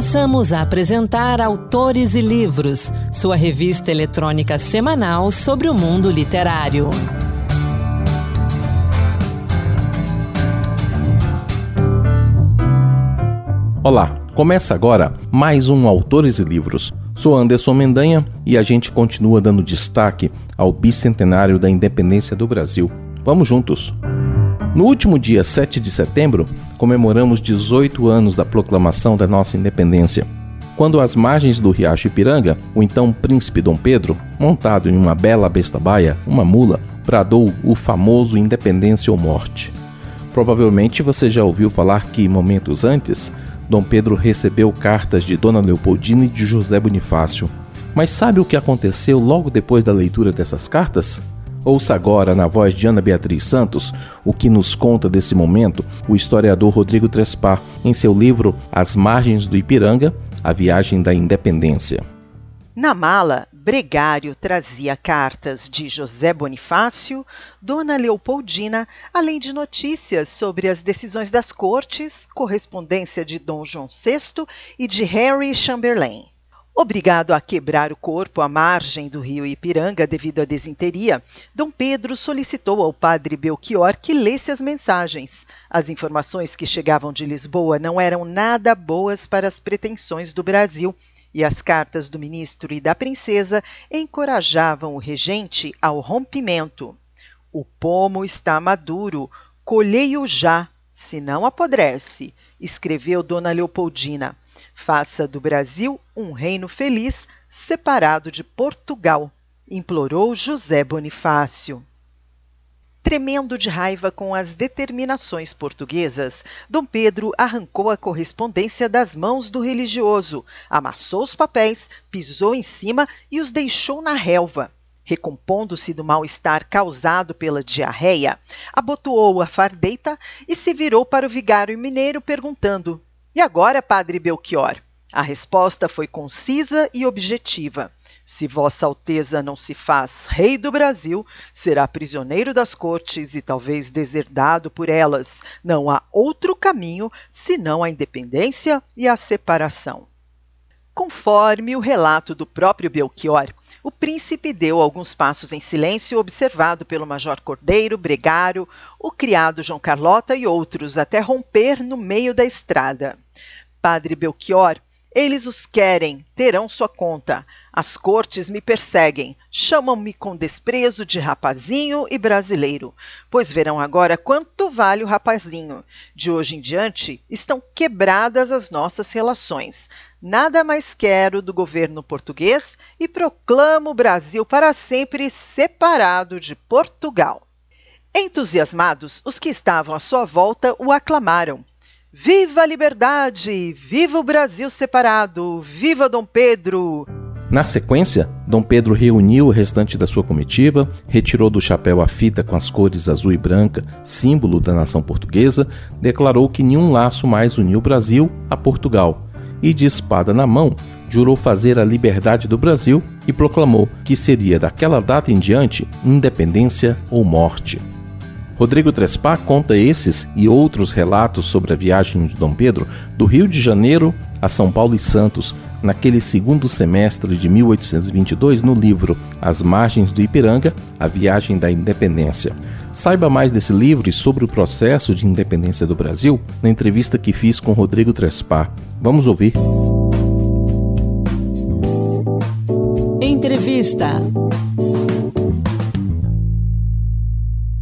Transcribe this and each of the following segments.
Passamos a apresentar Autores e Livros, sua revista eletrônica semanal sobre o mundo literário. Olá, começa agora mais um Autores e Livros. Sou Anderson Mendanha e a gente continua dando destaque ao bicentenário da independência do Brasil. Vamos juntos! No último dia 7 de setembro, comemoramos 18 anos da proclamação da nossa independência. Quando às margens do riacho Ipiranga, o então príncipe Dom Pedro, montado em uma bela besta baia, uma mula, bradou o famoso Independência ou Morte. Provavelmente você já ouviu falar que, momentos antes, Dom Pedro recebeu cartas de Dona Leopoldina e de José Bonifácio. Mas sabe o que aconteceu logo depois da leitura dessas cartas? Ouça agora, na voz de Ana Beatriz Santos, o que nos conta desse momento o historiador Rodrigo Trespá em seu livro As Margens do Ipiranga A Viagem da Independência. Na mala, Bregário trazia cartas de José Bonifácio, Dona Leopoldina, além de notícias sobre as decisões das cortes, correspondência de Dom João VI e de Harry Chamberlain. Obrigado a quebrar o corpo à margem do rio Ipiranga devido à desinteria, Dom Pedro solicitou ao padre Belchior que lesse as mensagens. As informações que chegavam de Lisboa não eram nada boas para as pretensões do Brasil, e as cartas do ministro e da princesa encorajavam o regente ao rompimento. O pomo está maduro, colhei-o já, se não apodrece, escreveu Dona Leopoldina. Faça do Brasil um reino feliz, separado de Portugal, implorou José Bonifácio. Tremendo de raiva com as determinações portuguesas, Dom Pedro arrancou a correspondência das mãos do religioso, amassou os papéis, pisou em cima e os deixou na relva. Recompondo-se do mal-estar causado pela diarreia, abotoou a fardeita e se virou para o vigário mineiro perguntando: e agora, Padre Belchior? A resposta foi concisa e objetiva. Se Vossa Alteza não se faz rei do Brasil, será prisioneiro das cortes e talvez deserdado por elas. Não há outro caminho senão a independência e a separação. Conforme o relato do próprio Belchior, o príncipe deu alguns passos em silêncio, observado pelo Major Cordeiro, Bregário, o criado João Carlota e outros, até romper no meio da estrada. Padre Belchior, eles os querem, terão sua conta. As cortes me perseguem, chamam-me com desprezo de rapazinho e brasileiro, pois verão agora quanto vale o rapazinho. De hoje em diante estão quebradas as nossas relações. Nada mais quero do governo português e proclamo o Brasil para sempre separado de Portugal. Entusiasmados, os que estavam à sua volta o aclamaram. Viva a liberdade! Viva o Brasil separado! Viva Dom Pedro! Na sequência, Dom Pedro reuniu o restante da sua comitiva, retirou do chapéu a fita com as cores azul e branca, símbolo da nação portuguesa, declarou que nenhum laço mais uniu o Brasil a Portugal e, de espada na mão, jurou fazer a liberdade do Brasil e proclamou que seria daquela data em diante independência ou morte. Rodrigo Trespá conta esses e outros relatos sobre a viagem de Dom Pedro do Rio de Janeiro a São Paulo e Santos, naquele segundo semestre de 1822, no livro As Margens do Ipiranga A Viagem da Independência. Saiba mais desse livro e sobre o processo de independência do Brasil na entrevista que fiz com Rodrigo Trespá. Vamos ouvir. Entrevista.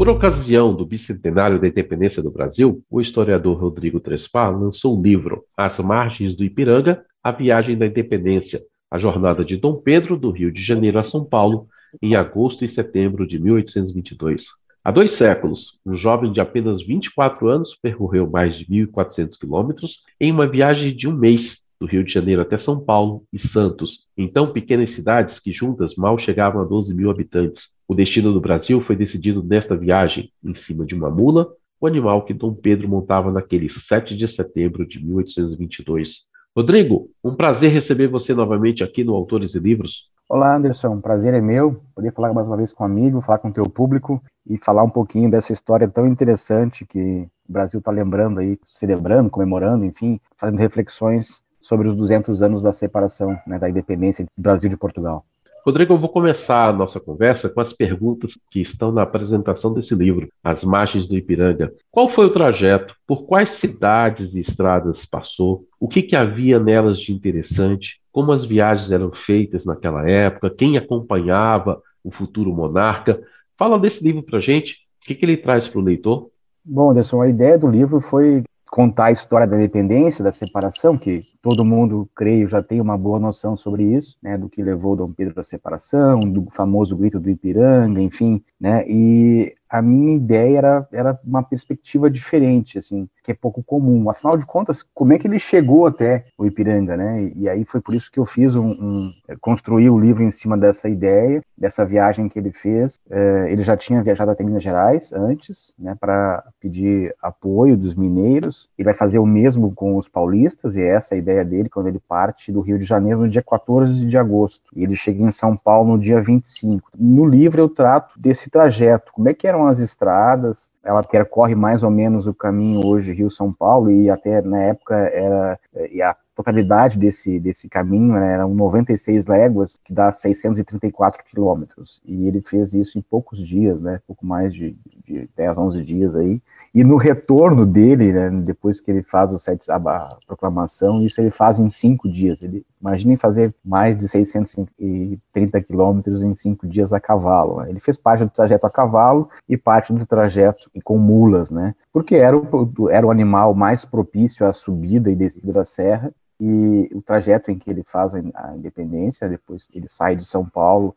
Por ocasião do bicentenário da independência do Brasil, o historiador Rodrigo Trespá lançou o livro As Margens do Ipiranga, A Viagem da Independência, a jornada de Dom Pedro do Rio de Janeiro a São Paulo, em agosto e setembro de 1822. Há dois séculos, um jovem de apenas 24 anos percorreu mais de 1.400 quilômetros em uma viagem de um mês, do Rio de Janeiro até São Paulo e Santos, então pequenas cidades que juntas mal chegavam a 12 mil habitantes. O destino do Brasil foi decidido nesta viagem, em cima de uma mula, o animal que Dom Pedro montava naquele 7 de setembro de 1822. Rodrigo, um prazer receber você novamente aqui no Autores e Livros. Olá, Anderson. Prazer é meu poder falar mais uma vez com um amigo, falar com o teu público e falar um pouquinho dessa história tão interessante que o Brasil está lembrando aí, celebrando, comemorando, enfim, fazendo reflexões sobre os 200 anos da separação, né, da independência do Brasil de Portugal. Rodrigo, eu vou começar a nossa conversa com as perguntas que estão na apresentação desse livro, As Margens do Ipiranga. Qual foi o trajeto? Por quais cidades e estradas passou? O que, que havia nelas de interessante? Como as viagens eram feitas naquela época? Quem acompanhava o futuro monarca? Fala desse livro para gente. O que, que ele traz para o leitor? Bom, Anderson, a ideia do livro foi contar a história da independência, da separação, que todo mundo, creio, já tem uma boa noção sobre isso, né, do que levou Dom Pedro à separação, do famoso grito do Ipiranga, enfim, né, e a minha ideia era, era uma perspectiva diferente, assim, que é pouco comum. Afinal de contas, como é que ele chegou até o Ipiranga, né? E, e aí foi por isso que eu fiz um, um, construí o livro em cima dessa ideia, dessa viagem que ele fez. É, ele já tinha viajado até Minas Gerais antes, né, para pedir apoio dos mineiros. Ele vai fazer o mesmo com os paulistas e essa é a ideia dele quando ele parte do Rio de Janeiro no dia 14 de agosto. E ele chega em São Paulo no dia 25. No livro eu trato desse trajeto, como é que era eram as estradas, ela percorre mais ou menos o caminho hoje Rio-São Paulo e até na época era e a totalidade desse, desse caminho né, eram 96 léguas, que dá 634 quilômetros. E ele fez isso em poucos dias, né, pouco mais de, de 10, 11 dias aí. E no retorno dele, né, depois que ele faz o sete, a, proclamação, isso ele faz em cinco dias. Ele, imaginem fazer mais de 630 quilômetros em cinco dias a cavalo. Né? Ele fez parte do trajeto a cavalo e parte do trajeto com mulas, né? Porque era o, era o animal mais propício à subida e descida da serra e o trajeto em que ele faz a independência, depois ele sai de São Paulo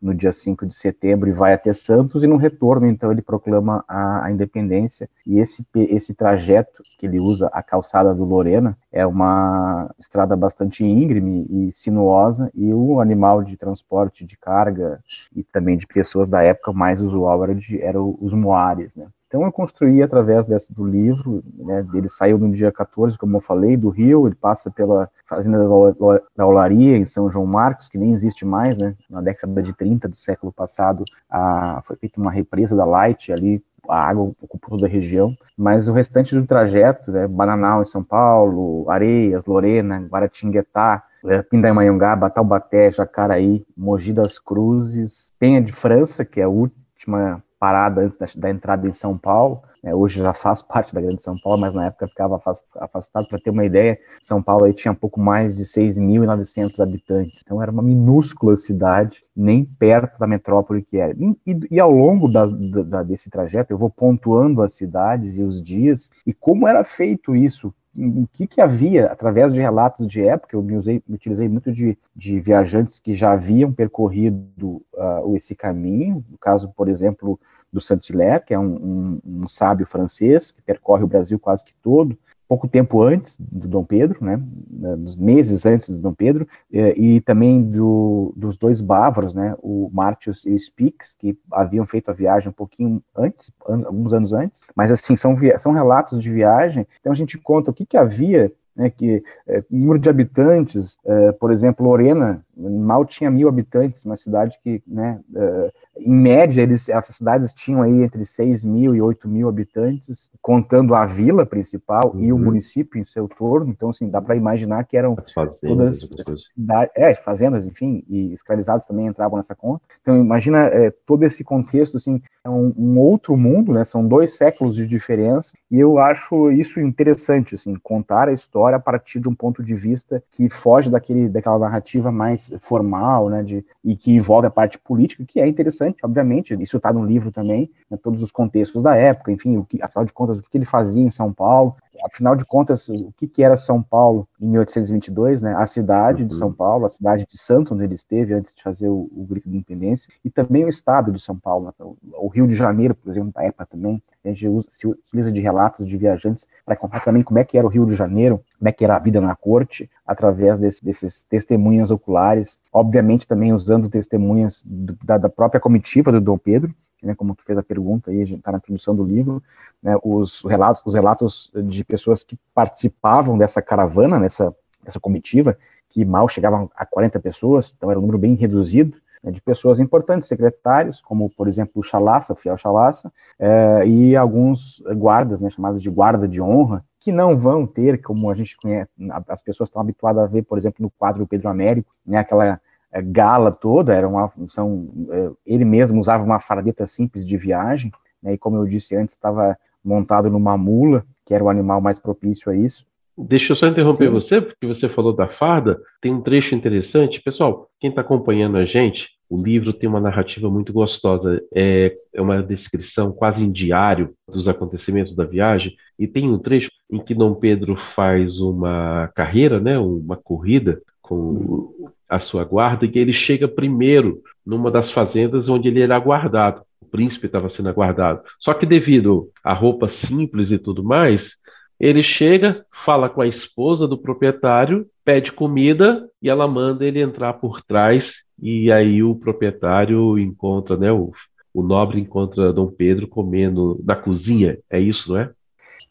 no dia 5 de setembro e vai até Santos, e no retorno, então, ele proclama a, a, independência. E esse, esse trajeto que ele usa, a calçada do Lorena, é uma estrada bastante íngreme e sinuosa, e o animal de transporte de carga e também de pessoas da época mais usual era, de, era os moares, né? Então eu construí através desse, do livro, né, ele saiu no dia 14, como eu falei, do Rio, ele passa pela fazenda da Olaria, em São João Marcos, que nem existe mais, né, na década de 30 do século passado, a, foi feita uma represa da Light ali, a água ocupou toda a região, mas o restante do trajeto, né, Bananal em São Paulo, Areias, Lorena, Guaratinguetá, é, Pindamonhangaba, Taubaté, Jacaraí, Mogi das Cruzes, Penha de França, que é a última parada antes da, da entrada em São Paulo. É, hoje já faz parte da Grande São Paulo, mas na época ficava afastado. Para ter uma ideia, São Paulo aí tinha pouco mais de 6.900 habitantes. Então era uma minúscula cidade, nem perto da metrópole que era. E, e, e ao longo da, da, desse trajeto, eu vou pontuando as cidades e os dias e como era feito isso, o que, que havia, através de relatos de época, eu me, usei, me utilizei muito de, de viajantes que já haviam percorrido uh, esse caminho, no caso, por exemplo, do Saint-Hilaire, que é um, um, um, sábio francês que percorre o Brasil quase que todo, pouco tempo antes do Dom Pedro, né, nos meses antes do Dom Pedro, eh, e também do, dos dois bávaros, né, o Martius e o Spix, que haviam feito a viagem um pouquinho antes, alguns anos antes, mas assim, são, são relatos de viagem, então a gente conta o que, que havia né, que é, número de habitantes, é, por exemplo, Lorena mal tinha mil habitantes, uma cidade que, né, é, em média, eles, essas cidades tinham aí entre 6 mil e 8 mil habitantes, contando a vila principal uhum. e o uhum. município em seu torno, então, assim, dá para imaginar que eram fazendas, todas cidades, é, fazendas, enfim, e escravizados também entravam nessa conta, então imagina é, todo esse contexto, assim, é um, um, outro mundo, né, são dois séculos de diferença, e eu acho isso interessante, assim, contar a história a partir de um ponto de vista que foge daquele, daquela narrativa mais formal, né, de, e que envolve a parte política, que é interessante, obviamente, isso está no livro também, né, todos os contextos da época, enfim, o que, afinal de contas, o que ele fazia em São Paulo, afinal de contas, o que, que era São Paulo em 1822, né? A cidade uhum. de São Paulo, a cidade de Santos, onde ele esteve antes de fazer o, o grito de independência, e também o estado de São Paulo, né? o, Rio de Janeiro, por exemplo, da época também. A gente usa, se utiliza de relatos de viajantes para contar também como é que era o Rio de Janeiro, como é que era a vida na corte, através desse, desses testemunhas oculares, obviamente também usando testemunhas do, da, da própria comitiva do Dom Pedro, né, como tu fez a pergunta aí, está na introdução do livro, né, os relatos, os relatos de pessoas que participavam dessa caravana, nessa, comitiva, que mal chegavam a 40 pessoas, então era um número bem reduzido, né, de pessoas importantes, secretários, como, por exemplo, o Chalaça, o fiel Chalaça, é, e alguns guardas, né, chamados de guarda de honra, que não vão ter, como a gente conhece, as pessoas estão habituadas a ver, por exemplo, no quadro Pedro Américo, né, aquela gala toda, era uma, são, é, ele mesmo usava uma fardeta simples de viagem, né, e como eu disse antes, estava montado numa mula, que era o animal mais propício a isso. Deixa eu só interromper Sim. você, porque você falou da farda. Tem um trecho interessante. Pessoal, quem está acompanhando a gente, o livro tem uma narrativa muito gostosa. É, é uma descrição quase em diário dos acontecimentos da viagem. E tem um trecho em que Dom Pedro faz uma carreira, né, uma corrida com a sua guarda, e ele chega primeiro numa das fazendas onde ele era guardado. O príncipe estava sendo aguardado. Só que devido à roupa simples e tudo mais, ele chega, fala com a esposa do proprietário, pede comida e ela manda ele entrar por trás. E aí o proprietário encontra, né? O, o nobre encontra Dom Pedro comendo na cozinha. É isso, não é?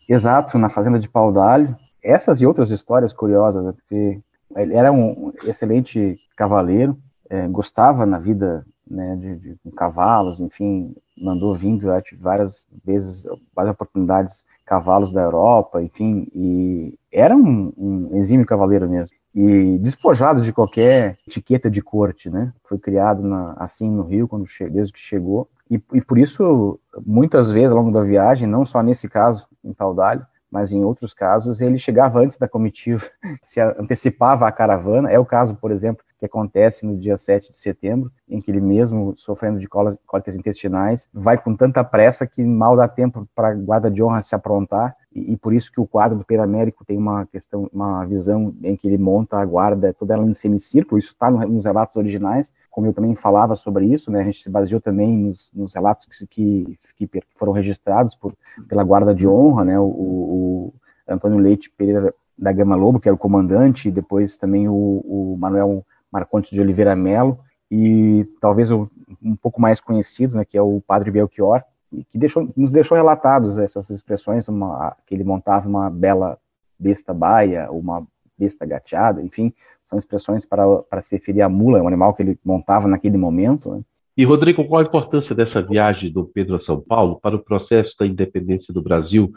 Exato, na fazenda de Pau d'Alho. Essas e outras histórias curiosas, né, porque ele era um excelente cavaleiro, é, gostava na vida né, de, de, de, cavalos, enfim, mandou vir várias vezes, várias oportunidades cavalos da Europa, enfim, e era um, um exímio cavaleiro mesmo. E despojado de qualquer etiqueta de corte, né? Foi criado na, assim no Rio quando desde que chegou. E, e, por isso, muitas vezes ao longo da viagem, não só nesse caso em Paudalho, mas em outros casos ele chegava antes da comitiva, se antecipava a caravana. É o caso, por exemplo, que acontece no dia 7 de setembro, em que ele mesmo, sofrendo de cólicas intestinais, vai com tanta pressa que mal dá tempo para a guarda de honra se aprontar, e, e, por isso que o quadro do Pedro Américo tem uma questão, uma visão em que ele monta a guarda toda ela em semicírculo, isso está no, nos relatos originais, como eu também falava sobre isso, né, a gente se baseou também nos, nos relatos que, que, que, foram registrados por, pela guarda de honra, né, o, o Antônio Leite Pereira da Gama Lobo, que era o comandante, e depois também o, o Manuel Marcondes de Oliveira Melo, e talvez o, um pouco mais conhecido, né, que é o Padre Belchior, que deixou, nos deixou relatados essas expressões, uma, que ele montava uma bela besta baia, uma besta gateada, enfim, são expressões para, para se referir à mula, um animal que ele montava naquele momento. Né. E, Rodrigo, qual a importância dessa viagem do Pedro a São Paulo para o processo da independência do Brasil?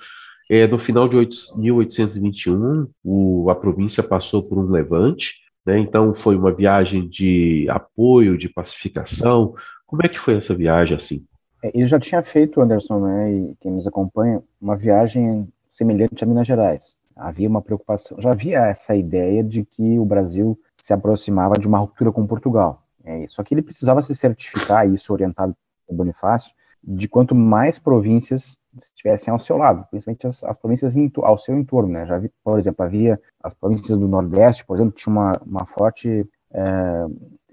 É, no final de 1821, o, a província passou por um levante, né? Então foi uma viagem de apoio, de pacificação. Como é que foi essa viagem assim? É, ele já tinha feito, Anderson, né, e quem nos acompanha, uma viagem semelhante a Minas Gerais. Havia uma preocupação, já havia essa ideia de que o Brasil se aproximava de uma ruptura com Portugal. É, só que ele precisava se certificar, isso orientado pelo Bonifácio, de quanto mais províncias estivessem ao seu lado, principalmente as, as províncias ao seu entorno, né? Já vi, por exemplo, havia as províncias do Nordeste, por exemplo, tinha uma, uma forte é,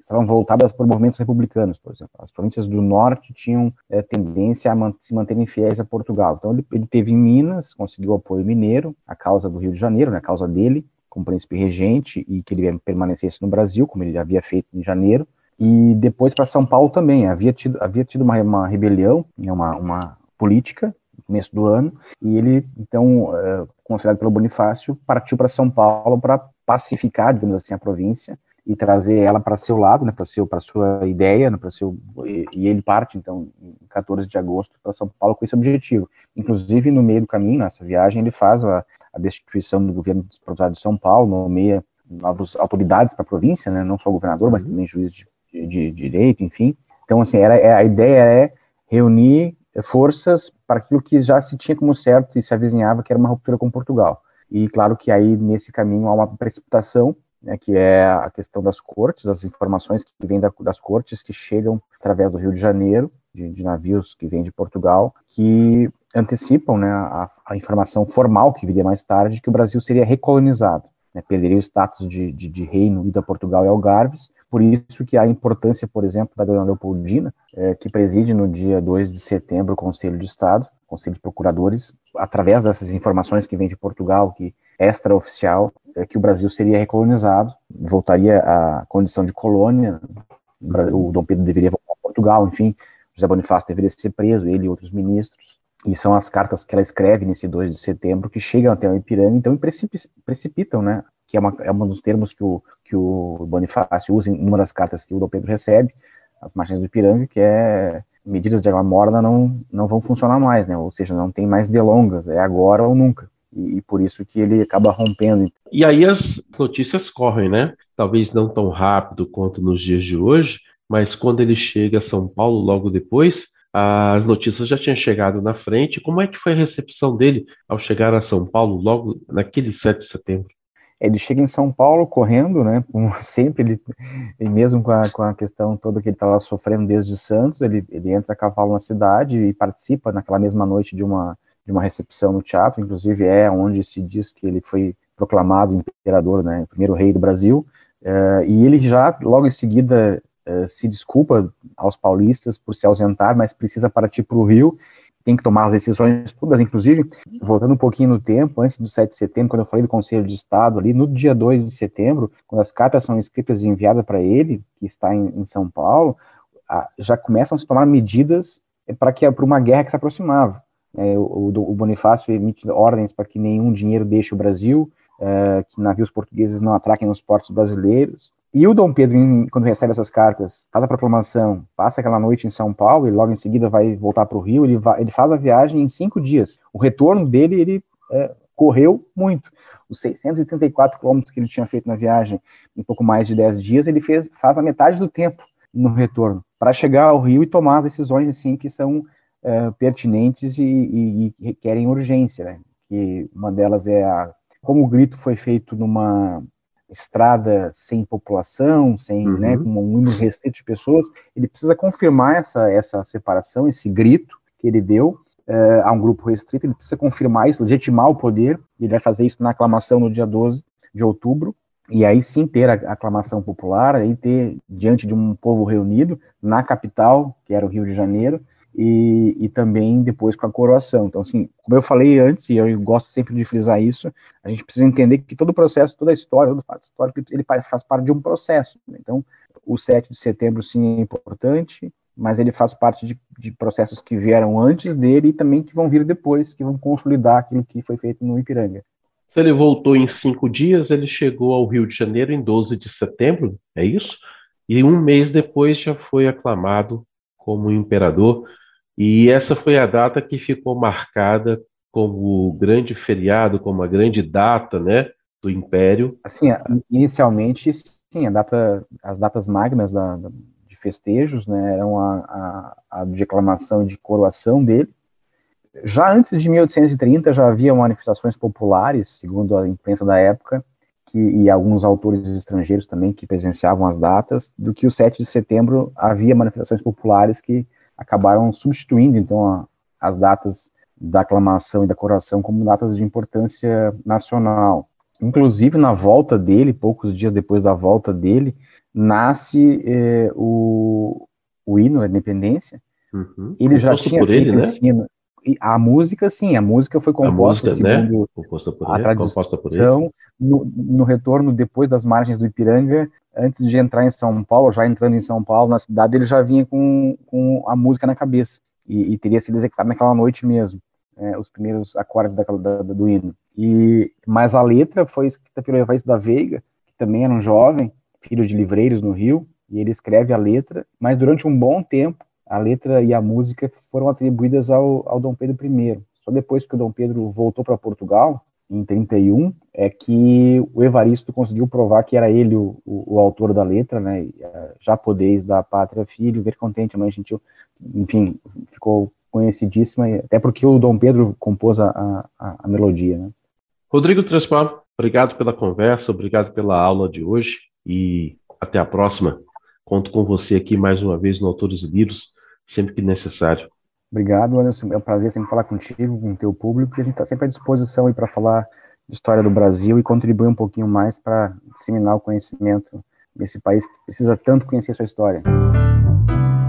estavam voltadas por movimentos republicanos, por exemplo. As províncias do Norte tinham é, tendência a man se manterem fiéis a Portugal. Então ele, ele, teve em Minas, conseguiu apoio mineiro, a causa do Rio de Janeiro, né, a causa dele como príncipe regente e que ele permanecesse no Brasil, como ele havia feito em janeiro e depois para São Paulo também. Havia tido, havia tido uma, uma rebelião, né, uma, uma política no começo do ano, e ele, então, é, considerado pelo Bonifácio, partiu para São Paulo para pacificar, digamos assim, a província e trazer ela para seu lado, né, para seu para sua ideia, né, para seu e, e, ele parte então em 14 de agosto para São Paulo com esse objetivo. Inclusive no meio do caminho, nessa viagem, ele faz a, a destituição do governo provisório de São Paulo, nomeia novas autoridades para a província, né, não só o governador, mas uhum. também juiz de de, de direito, enfim. Então, assim, era, é, a ideia é reunir forças para aquilo que já se tinha como certo e se avizinhava, que era uma ruptura com Portugal. E claro que aí, nesse caminho, há uma precipitação, né, que é a questão das cortes, as informações que vêm da, das cortes, que chegam através do Rio de Janeiro, de, de navios que vêm de Portugal, que antecipam né, a, a, informação formal, que viria mais tarde, que o Brasil seria recolonizado, né, perderia o status de, de, de reino ido a Portugal e Algarves, por isso que a importância, por exemplo, da Dona Leopoldina, é, que preside no dia 2 de setembro o Conselho de Estado, Conselho de Procuradores, através dessas informações que vêm de Portugal, que extraoficial, é que o Brasil seria recolonizado, voltaria à condição de colônia, o Dom Pedro deveria voltar a Portugal, enfim, José Bonifácio deveria ser preso, ele e outros ministros, e são as cartas que ela escreve nesse 2 de setembro que chegam até o Ipiranga, então precipitam né, que é, uma, é um dos termos que o, que o Bonifácio usa em uma das cartas que o Dom Pedro recebe, as margens do Ipiranga, que é medidas de água morna não, não vão funcionar mais, né? Ou seja, não tem mais delongas, é agora ou nunca. e, e por isso que ele acaba rompendo. E aí as notícias correm, né? Talvez não tão rápido quanto nos dias de hoje, mas quando ele chega a São Paulo logo depois, as notícias já tinham chegado na frente. Como é que foi a recepção dele ao chegar a São Paulo logo naquele 7 de setembro? Ele chega em São Paulo correndo, né? Como sempre, ele, e mesmo com a, com a questão toda que ele estava sofrendo desde Santos, ele, ele entra a cavalo na cidade e participa naquela mesma noite de uma, de uma recepção no teatro. Inclusive, é onde se diz que ele foi proclamado imperador, né? Primeiro rei do Brasil. Uh, e ele já, logo em seguida, uh, se desculpa aos paulistas por se ausentar, mas precisa partir para o Rio tem que tomar as decisões todas, inclusive, voltando um pouquinho no tempo, antes do 7 de setembro, quando eu falei do Conselho de Estado ali, no dia 2 de setembro, quando as cartas são escritas e enviadas para ele, que está em, em São Paulo, a, já começam a se tomar medidas para que para uma guerra que se aproximava. É, o, o, Bonifácio emite ordens para que nenhum dinheiro deixe o Brasil, é, que navios portugueses não atraquem nos portos brasileiros, e o Dom Pedro, quando recebe essas cartas, faz a proclamação, passa aquela noite em São Paulo e logo em seguida vai voltar para o Rio. Ele, vai, ele, faz a viagem em cinco dias. O retorno dele, ele é, correu muito. Os 634 quilômetros que ele tinha feito na viagem em pouco mais de 10 dias, ele fez, faz a metade do tempo no retorno, para chegar ao Rio e tomar as decisões assim, que são é, pertinentes e, e, e, requerem urgência. Né? Que uma delas é a. Como o grito foi feito numa estrada sem população, sem, uhum. né, com um número restrito de pessoas, ele precisa confirmar essa, essa separação, esse grito que ele deu uh, a um grupo restrito, ele precisa confirmar isso, legitimar o poder, ele vai fazer isso na aclamação no dia 12 de outubro, e aí sim ter a aclamação popular, aí ter diante de um povo reunido na capital, que era o Rio de Janeiro, e, e, também depois com a coroação. Então, assim, como eu falei antes, e eu gosto sempre de frisar isso, a gente precisa entender que todo o processo, toda a história, todo o fato histórico, ele faz parte de um processo. Né? Então, o 7 de setembro, sim, é importante, mas ele faz parte de, de, processos que vieram antes dele e também que vão vir depois, que vão consolidar aquilo que foi feito no Ipiranga. Se ele voltou em cinco dias, ele chegou ao Rio de Janeiro em 12 de setembro, é isso? E um mês depois já foi aclamado como imperador. E essa foi a data que ficou marcada como o grande feriado, como a grande data, né, do Império. Assim, inicialmente, sim, a data, as datas magnas da, de festejos, né, eram a, a, a declamação de coroação dele. Já antes de 1830 já havia manifestações populares, segundo a imprensa da época, que, e alguns autores estrangeiros também que presenciavam as datas, do que o 7 de setembro havia manifestações populares que acabaram substituindo, então, a, as datas da aclamação e da coroação como datas de importância nacional. Inclusive, na volta dele, poucos dias depois da volta dele, nasce eh, o, o hino da independência. Uhum. Ele já tinha feito ele, né? E a música, sim, a música foi composta música, né? segundo né? composta por a ele, tradição, no, no, retorno depois das margens do Ipiranga, antes de entrar em São Paulo, já entrando em São Paulo, na cidade, ele já vinha com, com a música na cabeça, e, e teria sido executado naquela noite mesmo, é, os primeiros acordes da, da, do hino. E, mas a letra foi escrita pelo Evaristo da Veiga, que também era um jovem, filho de livreiros no Rio, e ele escreve a letra, mas durante um bom tempo, a letra e a música foram atribuídas ao, ao Dom Pedro I. Só depois que o Dom Pedro voltou para Portugal, em 31, é que o Evaristo conseguiu provar que era ele o, o, o autor da letra, né? Já podeis da pátria filho, ver contente, mãe gentil, enfim, ficou conhecidíssima, até porque o Dom Pedro compôs a, a, a melodia, né? Rodrigo Trespar, obrigado pela conversa, obrigado pela aula de hoje e até a próxima. Conto com você aqui mais uma vez no Autores e Livros sempre que necessário. Obrigado, Anderson. É um prazer sempre falar contigo, com o teu público, e a gente está sempre à disposição para falar de história do Brasil e contribuir um pouquinho mais para disseminar o conhecimento desse país que precisa tanto conhecer sua história.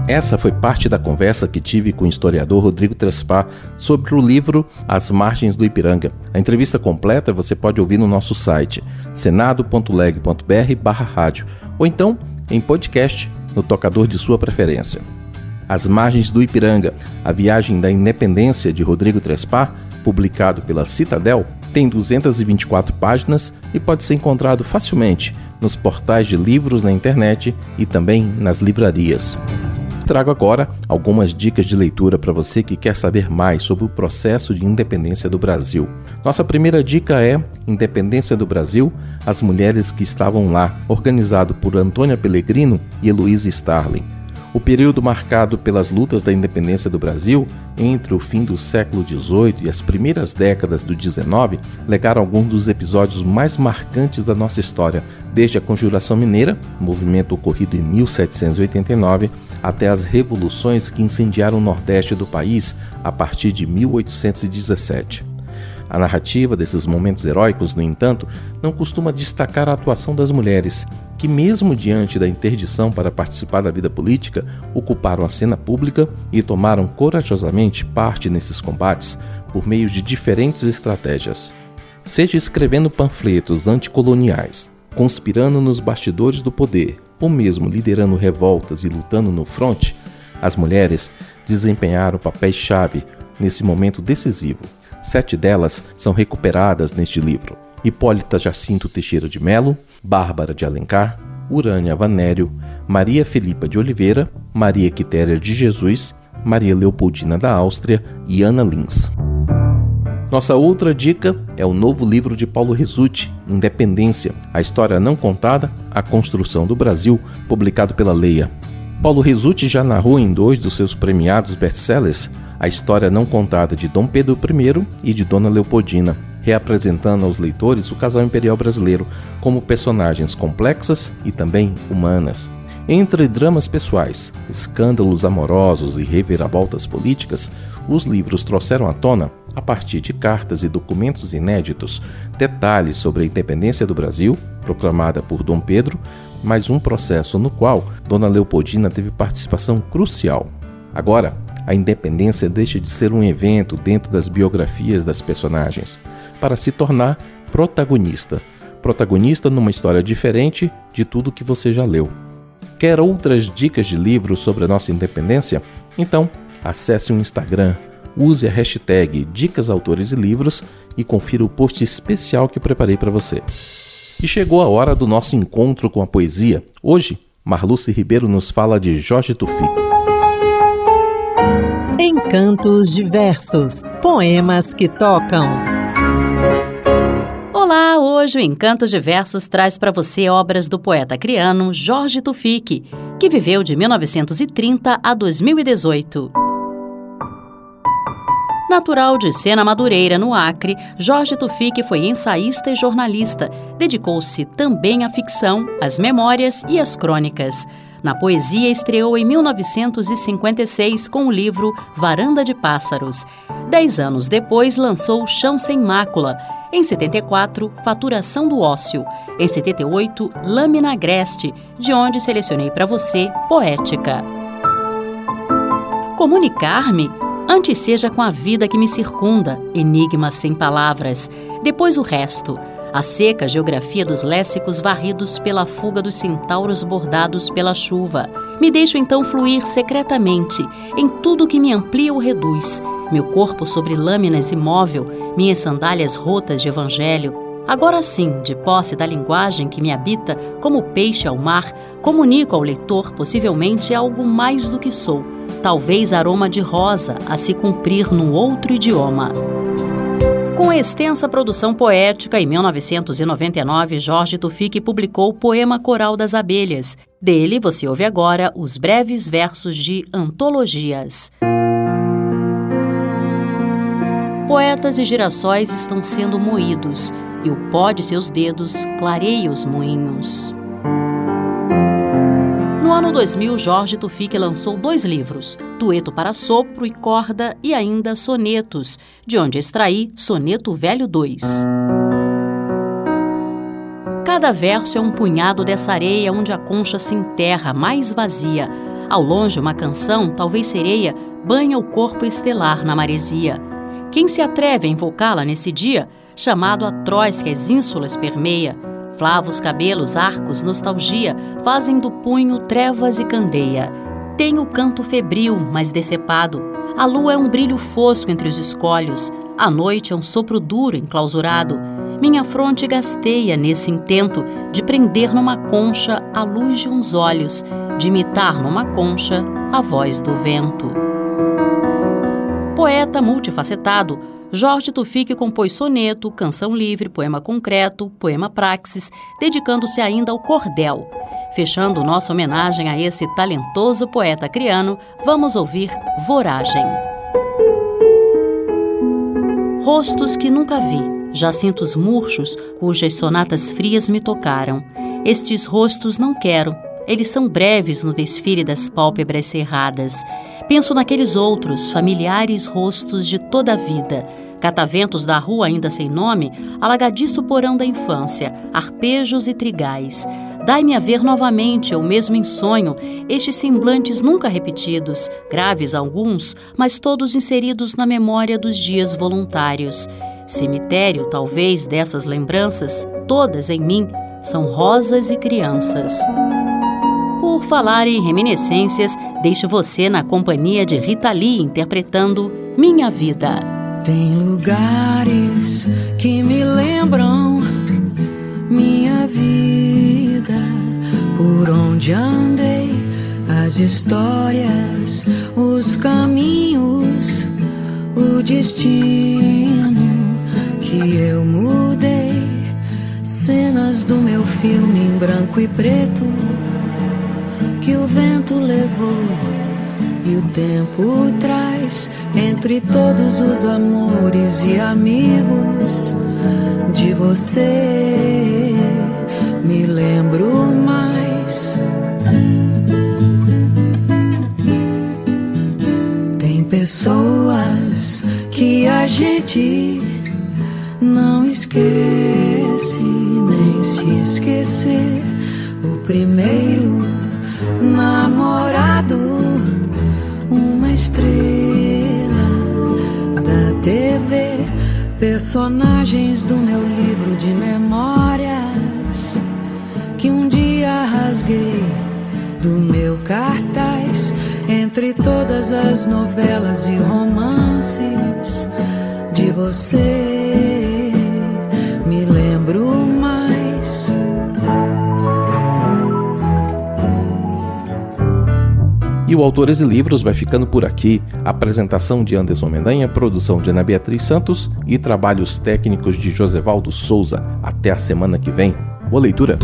Essa foi parte da conversa que tive com o historiador Rodrigo Trespar sobre o livro As Margens do Ipiranga. A entrevista completa você pode ouvir no nosso site senado.leg.br/rádio ou então em podcast no tocador de sua preferência. As Margens do Ipiranga, a viagem da independência de Rodrigo Trespar, publicado pela Citadel, tem 224 páginas e pode ser encontrado facilmente nos portais de livros na internet e também nas livrarias. trago agora algumas dicas de leitura para você que quer saber mais sobre o processo de independência do Brasil. Nossa primeira dica é Independência do Brasil, As Mulheres que Estavam Lá, organizado por Antônia Pellegrino e Heloísa Starling. O período marcado pelas lutas da independência do Brasil, entre o fim do século XVIII e as primeiras décadas do XIX, legaram alguns dos episódios mais marcantes da nossa história, desde a Conjuração Mineira, movimento ocorrido em 1789, até as revoluções que incendiaram o nordeste do país a partir de 1817. A narrativa desses momentos heróicos, no entanto, não costuma destacar a atuação das mulheres, que, mesmo diante da interdição para participar da vida política, ocuparam a cena pública e tomaram corajosamente parte nesses combates por meio de diferentes estratégias. Seja escrevendo panfletos anticoloniais, conspirando nos bastidores do poder, ou mesmo liderando revoltas e lutando no fronte, as mulheres desempenharam papéis-chave nesse momento decisivo. Sete delas são recuperadas neste livro: Hipólita Jacinto Teixeira de Melo, Bárbara de Alencar, Urânia Vanério, Maria Filipa de Oliveira, Maria Quitéria de Jesus, Maria Leopoldina da Áustria e Ana Lins. Nossa outra dica é o novo livro de Paulo Resutti, Independência, a história não contada, a construção do Brasil, publicado pela Leia. Paulo Resutti já narrou em dois dos seus premiados best-sellers a história não contada de Dom Pedro I e de Dona Leopoldina, reapresentando aos leitores o casal imperial brasileiro como personagens complexas e também humanas. Entre dramas pessoais, escândalos amorosos e reviravoltas políticas, os livros trouxeram à tona, a partir de cartas e documentos inéditos, detalhes sobre a independência do Brasil, proclamada por Dom Pedro, mas um processo no qual Dona Leopoldina teve participação crucial. Agora, a independência deixa de ser um evento dentro das biografias das personagens para se tornar protagonista. Protagonista numa história diferente de tudo que você já leu. Quer outras dicas de livros sobre a nossa independência? Então, acesse o Instagram, use a hashtag Dicas Autores e Livros e confira o post especial que preparei para você. E chegou a hora do nosso encontro com a poesia. Hoje, Marluce Ribeiro nos fala de Jorge Tufi. Encantos diversos, poemas que tocam. Olá, hoje o Encantos Diversos traz para você obras do poeta criano Jorge Tufik, que viveu de 1930 a 2018. Natural de Sena Madureira, no Acre, Jorge Tufik foi ensaísta e jornalista. Dedicou-se também à ficção, às memórias e às crônicas. Na poesia, estreou em 1956 com o livro Varanda de Pássaros. Dez anos depois, lançou Chão Sem Mácula. Em 74, Faturação do Ócio. Em 78, Lâmina Agreste, de onde selecionei para você Poética. Comunicar-me? Antes seja com a vida que me circunda, enigmas sem palavras, depois o resto a seca geografia dos léxicos varridos pela fuga dos centauros bordados pela chuva. Me deixo então fluir secretamente em tudo que me amplia ou reduz. Meu corpo sobre lâminas imóvel, minhas sandálias rotas de evangelho. Agora sim, de posse da linguagem que me habita, como peixe ao mar, comunico ao leitor possivelmente algo mais do que sou. Talvez aroma de rosa a se cumprir num outro idioma. Com extensa produção poética, em 1999, Jorge Tufik publicou o Poema Coral das Abelhas. Dele, você ouve agora os breves versos de Antologias. Poetas e girassóis estão sendo moídos, e o pó de seus dedos clareia os moinhos. No ano 2000, Jorge Tufik lançou dois livros, Dueto para Sopro e Corda e ainda Sonetos, de onde extraí Soneto Velho 2. Cada verso é um punhado dessa areia onde a concha se enterra mais vazia. Ao longe, uma canção, talvez sereia, banha o corpo estelar na maresia. Quem se atreve a invocá-la nesse dia, chamado atroz que as ínsulas permeia, Flavos cabelos, arcos, nostalgia fazem do punho trevas e candeia. Tem o canto febril, mas decepado. A lua é um brilho fosco entre os escolhos. A noite é um sopro duro, enclausurado. Minha fronte gasteia nesse intento de prender numa concha a luz de uns olhos, de imitar numa concha a voz do vento. Poeta multifacetado, Jorge Tufik compôs soneto, canção livre, poema concreto, poema praxis, dedicando-se ainda ao cordel. Fechando nossa homenagem a esse talentoso poeta criano, vamos ouvir Voragem. Rostos que nunca vi, jacintos murchos cujas sonatas frias me tocaram. Estes rostos não quero, eles são breves no desfile das pálpebras cerradas. Penso naqueles outros, familiares rostos de toda a vida. Cataventos da rua ainda sem nome, alagadiço porão da infância, arpejos e trigais. Dai-me a ver novamente, ou mesmo em sonho, estes semblantes nunca repetidos, graves alguns, mas todos inseridos na memória dos dias voluntários. Cemitério, talvez, dessas lembranças, todas em mim, são rosas e crianças. Por falar em reminiscências, deixo você na companhia de Rita Lee interpretando Minha Vida. Tem lugares que me lembram minha vida, por onde andei, as histórias, os caminhos, o destino que eu mudei, cenas do meu filme em branco e preto tempo traz entre todos os amores e amigos de você. Me lembro mais. Tem pessoas que a gente não esquece nem se esquecer. O primeiro namorado, estrela da TV, personagens do meu livro de memórias que um dia rasguei do meu cartaz entre todas as novelas e romances de você. Me lembro E o Autores e Livros vai ficando por aqui. Apresentação de Anderson Mendanha, produção de Ana Beatriz Santos e trabalhos técnicos de Josevaldo Souza. Até a semana que vem. Boa leitura!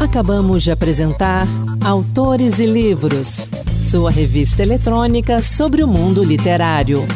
Acabamos de apresentar Autores e Livros, sua revista eletrônica sobre o mundo literário.